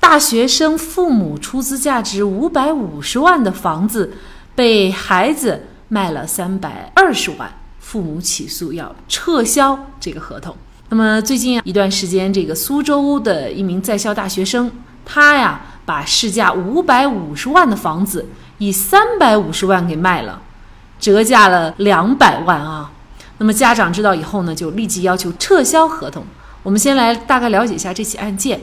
大学生父母出资价值五百五十万的房子，被孩子卖了三百二十万，父母起诉要撤销这个合同。那么最近一段时间，这个苏州的一名在校大学生，他呀把市价五百五十万的房子以三百五十万给卖了，折价了两百万啊。那么家长知道以后呢，就立即要求撤销合同。我们先来大概了解一下这起案件。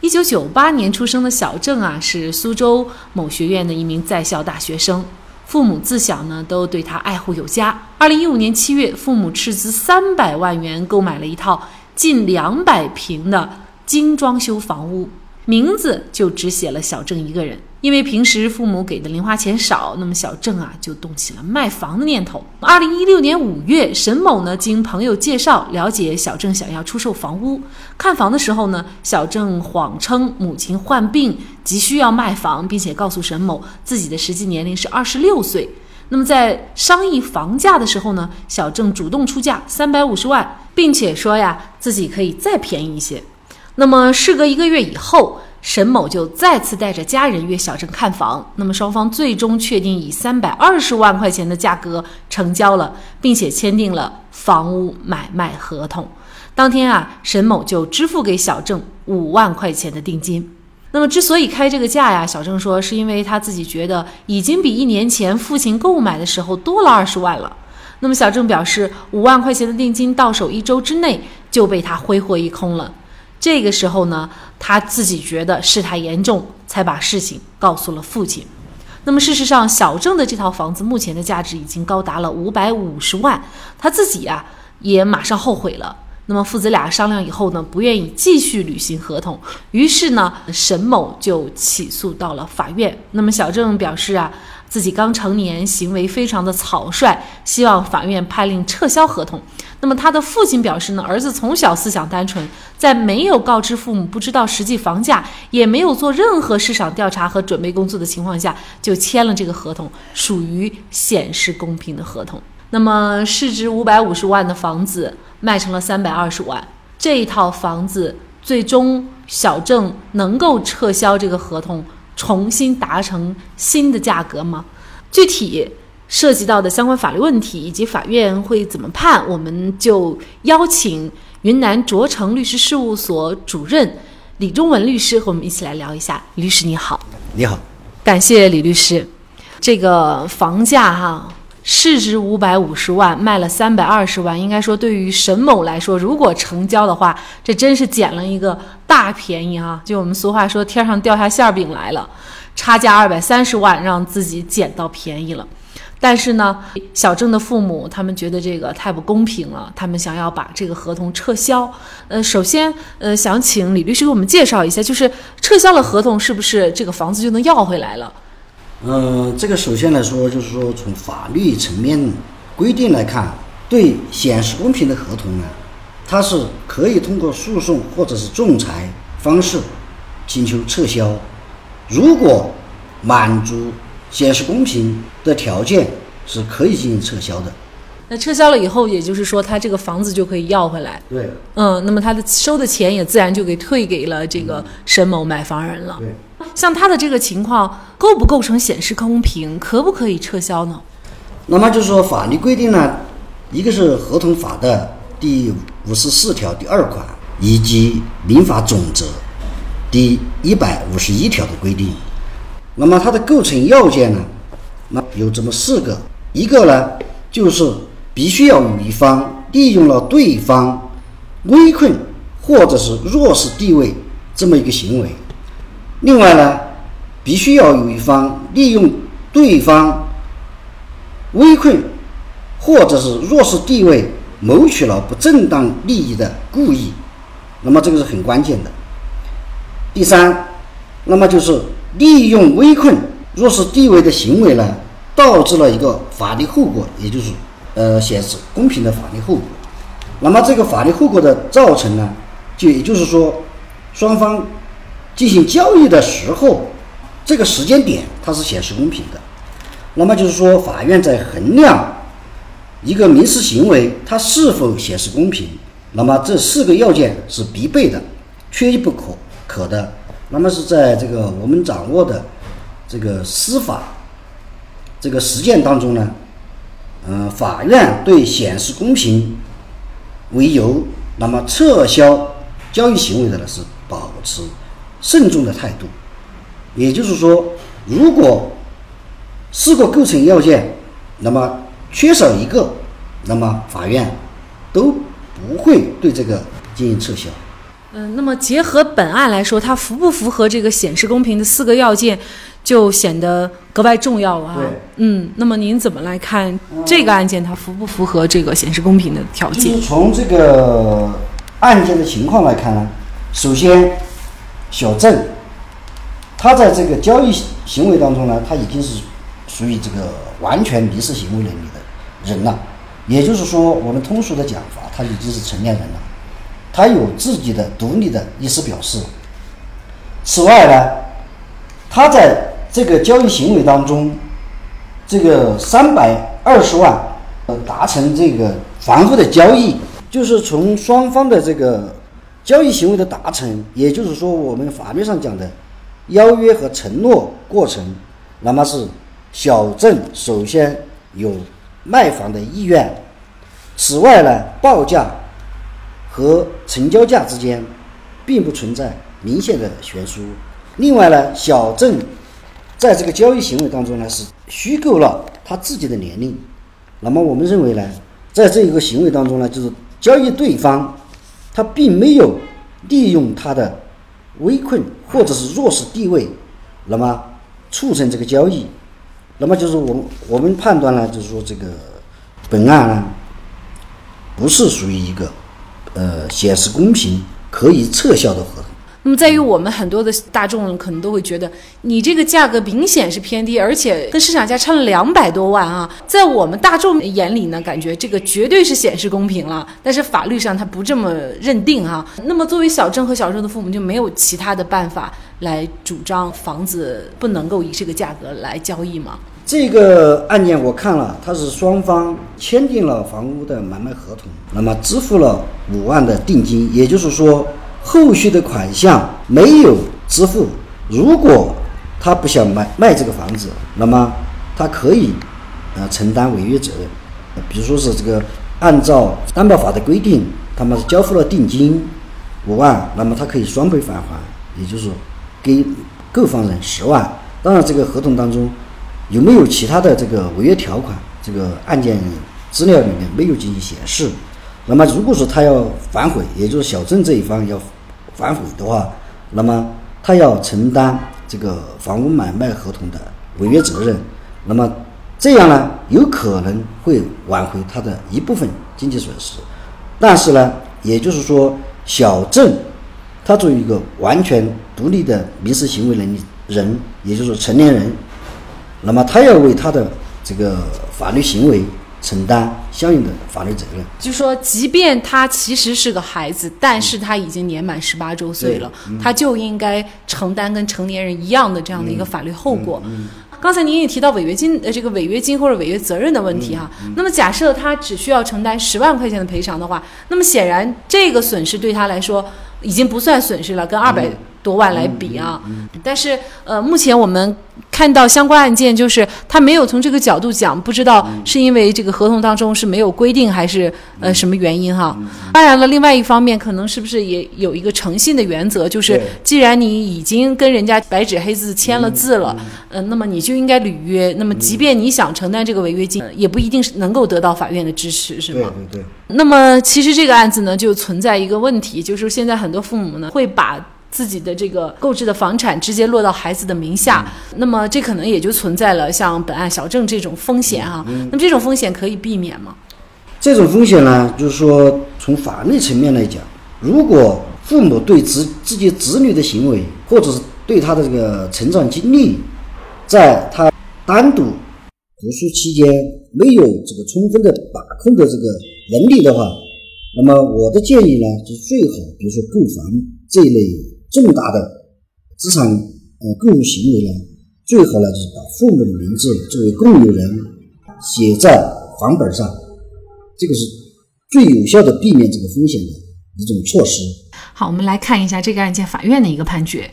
一九九八年出生的小郑啊，是苏州某学院的一名在校大学生，父母自小呢都对他爱护有加。二零一五年七月，父母斥资三百万元购买了一套近两百平的精装修房屋，名字就只写了小郑一个人。因为平时父母给的零花钱少，那么小郑啊就动起了卖房的念头。二零一六年五月，沈某呢经朋友介绍了解小郑想要出售房屋，看房的时候呢，小郑谎称母亲患病，急需要卖房，并且告诉沈某自己的实际年龄是二十六岁。那么在商议房价的时候呢，小郑主动出价三百五十万，并且说呀自己可以再便宜一些。那么事隔一个月以后。沈某就再次带着家人约小郑看房，那么双方最终确定以三百二十万块钱的价格成交了，并且签订了房屋买卖合同。当天啊，沈某就支付给小郑五万块钱的定金。那么之所以开这个价呀，小郑说是因为他自己觉得已经比一年前父亲购买的时候多了二十万了。那么小郑表示，五万块钱的定金到手一周之内就被他挥霍一空了。这个时候呢，他自己觉得事态严重，才把事情告诉了父亲。那么事实上，小郑的这套房子目前的价值已经高达了五百五十万，他自己呀也马上后悔了。那么父子俩商量以后呢，不愿意继续履行合同，于是呢，沈某就起诉到了法院。那么小郑表示啊。自己刚成年，行为非常的草率，希望法院判令撤销合同。那么他的父亲表示呢，儿子从小思想单纯，在没有告知父母、不知道实际房价，也没有做任何市场调查和准备工作的情况下，就签了这个合同，属于显示公平的合同。那么市值五百五十万的房子卖成了三百二十万，这一套房子最终小郑能够撤销这个合同。重新达成新的价格吗？具体涉及到的相关法律问题以及法院会怎么判，我们就邀请云南卓成律师事务所主任李忠文律师和我们一起来聊一下。李律师你好，你好，感谢李律师。这个房价哈。市值五百五十万，卖了三百二十万。应该说，对于沈某来说，如果成交的话，这真是捡了一个大便宜啊！就我们俗话说，天上掉下馅饼来了，差价二百三十万，让自己捡到便宜了。但是呢，小郑的父母他们觉得这个太不公平了，他们想要把这个合同撤销。呃，首先，呃，想请李律师给我们介绍一下，就是撤销了合同，是不是这个房子就能要回来了？嗯，这个首先来说，就是说从法律层面规定来看，对显示公平的合同呢，它是可以通过诉讼或者是仲裁方式请求撤销。如果满足显示公平的条件，是可以进行撤销的。那撤销了以后，也就是说他这个房子就可以要回来。对。嗯，那么他的收的钱也自然就给退给了这个沈某买房人了。对。像他的这个情况，构不构成显示公平？可不可以撤销呢？那么就是说，法律规定呢，一个是合同法的第五十四条第二款，以及民法总则第一百五十一条的规定。那么它的构成要件呢，那有这么四个，一个呢就是必须要有一方利用了对方危困或者是弱势地位这么一个行为。另外呢，必须要有一方利用对方危困或者是弱势地位谋取了不正当利益的故意，那么这个是很关键的。第三，那么就是利用危困弱势地位的行为呢，导致了一个法律后果，也就是呃显示公平的法律后果。那么这个法律后果的造成呢，就也就是说，双方进行交易的时候，这个时间点它是显示公平的。那么就是说，法院在衡量一个民事行为它是否显示公平，那么这四个要件是必备的，缺一不可可的。那么是在这个我们掌握的这个司法这个实践当中呢，嗯，法院对显示公平。为由，那么撤销交易行为的呢是保持慎重的态度。也就是说，如果四个构成要件，那么缺少一个，那么法院都不会对这个进行撤销。嗯，那么结合本案来说，它符不符合这个显示公平的四个要件？就显得格外重要了哈。嗯，那么您怎么来看这个案件？它符不符合这个显示公平的条件？从这个案件的情况来看呢，首先，小郑，他在这个交易行为当中呢，他已经是属于这个完全民事行为能力的人了。也就是说，我们通俗的讲法，他已经是成年人了，他有自己的独立的意思表示。此外呢，他在这个交易行为当中，这个三百二十万呃达成这个房屋的交易，就是从双方的这个交易行为的达成，也就是说我们法律上讲的邀约和承诺过程，那么是小郑首先有卖房的意愿，此外呢，报价和成交价之间并不存在明显的悬殊，另外呢，小郑。在这个交易行为当中呢，是虚构了他自己的年龄。那么我们认为呢，在这一个行为当中呢，就是交易对方他并没有利用他的危困或者是弱势地位，那么促成这个交易。那么就是我们我们判断呢，就是说这个本案呢，不是属于一个呃显示公平可以撤销的合同。那么，在于我们很多的大众可能都会觉得，你这个价格明显是偏低，而且跟市场价差了两百多万啊！在我们大众眼里呢，感觉这个绝对是显示公平了。但是法律上他不这么认定啊。那么，作为小郑和小郑的父母，就没有其他的办法来主张房子不能够以这个价格来交易吗？这个案件我看了，他是双方签订了房屋的买卖合同，那么支付了五万的定金，也就是说。后续的款项没有支付，如果他不想卖卖这个房子，那么他可以呃承担违约责任。比如说是这个按照担保法的规定，他们是交付了定金五万，那么他可以双倍返还，也就是说给购房人十万。当然，这个合同当中有没有其他的这个违约条款，这个案件资料里面没有进行显示。那么，如果说他要反悔，也就是小郑这一方要。反悔的话，那么他要承担这个房屋买卖合同的违约责任，那么这样呢，有可能会挽回他的一部分经济损失。但是呢，也就是说，小郑他作为一个完全独立的民事行为能力人，也就是成年人，那么他要为他的这个法律行为。承担相应的法律责任，就说，即便他其实是个孩子，但是他已经年满十八周岁了，他就应该承担跟成年人一样的这样的一个法律后果。刚才您也提到违约金，呃，这个违约金或者违约责任的问题哈。那么假设他只需要承担十万块钱的赔偿的话，那么显然这个损失对他来说已经不算损失了，跟二百。多万来比啊，但是呃，目前我们看到相关案件，就是他没有从这个角度讲，不知道是因为这个合同当中是没有规定，还是呃什么原因哈。当然了，另外一方面，可能是不是也有一个诚信的原则，就是既然你已经跟人家白纸黑字签了字了，嗯，那么你就应该履约。那么，即便你想承担这个违约金，也不一定是能够得到法院的支持，是吗？对对对。那么，其实这个案子呢，就存在一个问题，就是现在很多父母呢会把。自己的这个购置的房产直接落到孩子的名下，那么这可能也就存在了像本案小郑这种风险哈。那么这种风险可以避免吗？这种风险呢，就是说从法律层面来讲，如果父母对子自己子女的行为，或者是对他的这个成长经历，在他单独读书期间没有这个充分的把控的这个能力的话，那么我的建议呢，就最好比如说购房这一类重大的资产呃共有行为呢，最好呢就是把父母的名字作为共有人写在房本上，这个是最有效的避免这个风险的一种措施。好，我们来看一下这个案件法院的一个判决。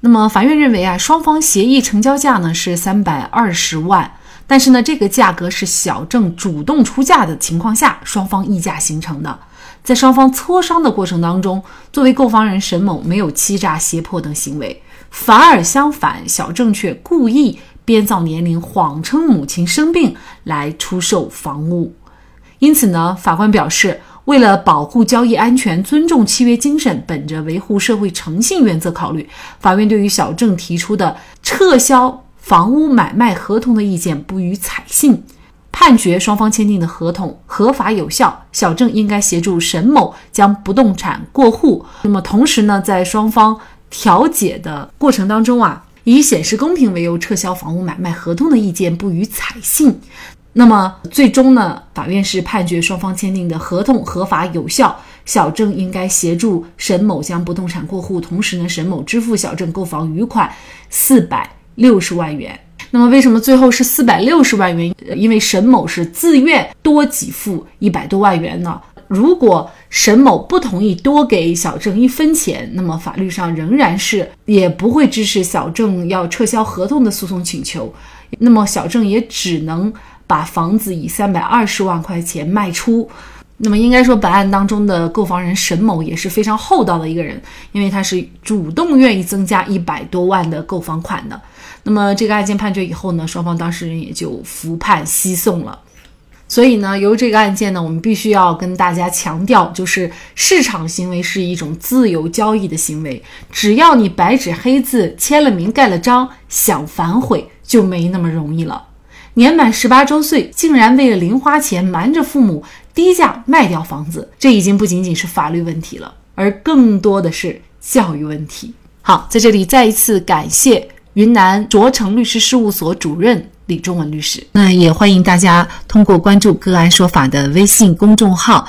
那么法院认为啊，双方协议成交价呢是三百二十万，但是呢，这个价格是小郑主动出价的情况下，双方议价形成的。在双方磋商的过程当中，作为购房人沈某没有欺诈、胁迫等行为，反而相反，小郑却故意编造年龄，谎称母亲生病来出售房屋。因此呢，法官表示。为了保护交易安全，尊重契约精神，本着维护社会诚信原则考虑，法院对于小郑提出的撤销房屋买卖合同的意见不予采信，判决双方签订的合同合法有效。小郑应该协助沈某将不动产过户。那么同时呢，在双方调解的过程当中啊，以显示公平为由撤销房屋买卖合同的意见不予采信。那么最终呢，法院是判决双方签订的合同合法有效，小郑应该协助沈某将不动产过户，同时呢，沈某支付小郑购房余款四百六十万元。那么为什么最后是四百六十万元？因为沈某是自愿多给付一百多万元呢。如果沈某不同意多给小郑一分钱，那么法律上仍然是也不会支持小郑要撤销合同的诉讼请求，那么小郑也只能。把房子以三百二十万块钱卖出，那么应该说本案当中的购房人沈某也是非常厚道的一个人，因为他是主动愿意增加一百多万的购房款的。那么这个案件判决以后呢，双方当事人也就服判息送了。所以呢，由这个案件呢，我们必须要跟大家强调，就是市场行为是一种自由交易的行为，只要你白纸黑字签了名盖了章，想反悔就没那么容易了。年满十八周岁，竟然为了零花钱瞒着父母低价卖掉房子，这已经不仅仅是法律问题了，而更多的是教育问题。好，在这里再一次感谢云南卓成律师事务所主任李忠文律师。那也欢迎大家通过关注“个案说法”的微信公众号，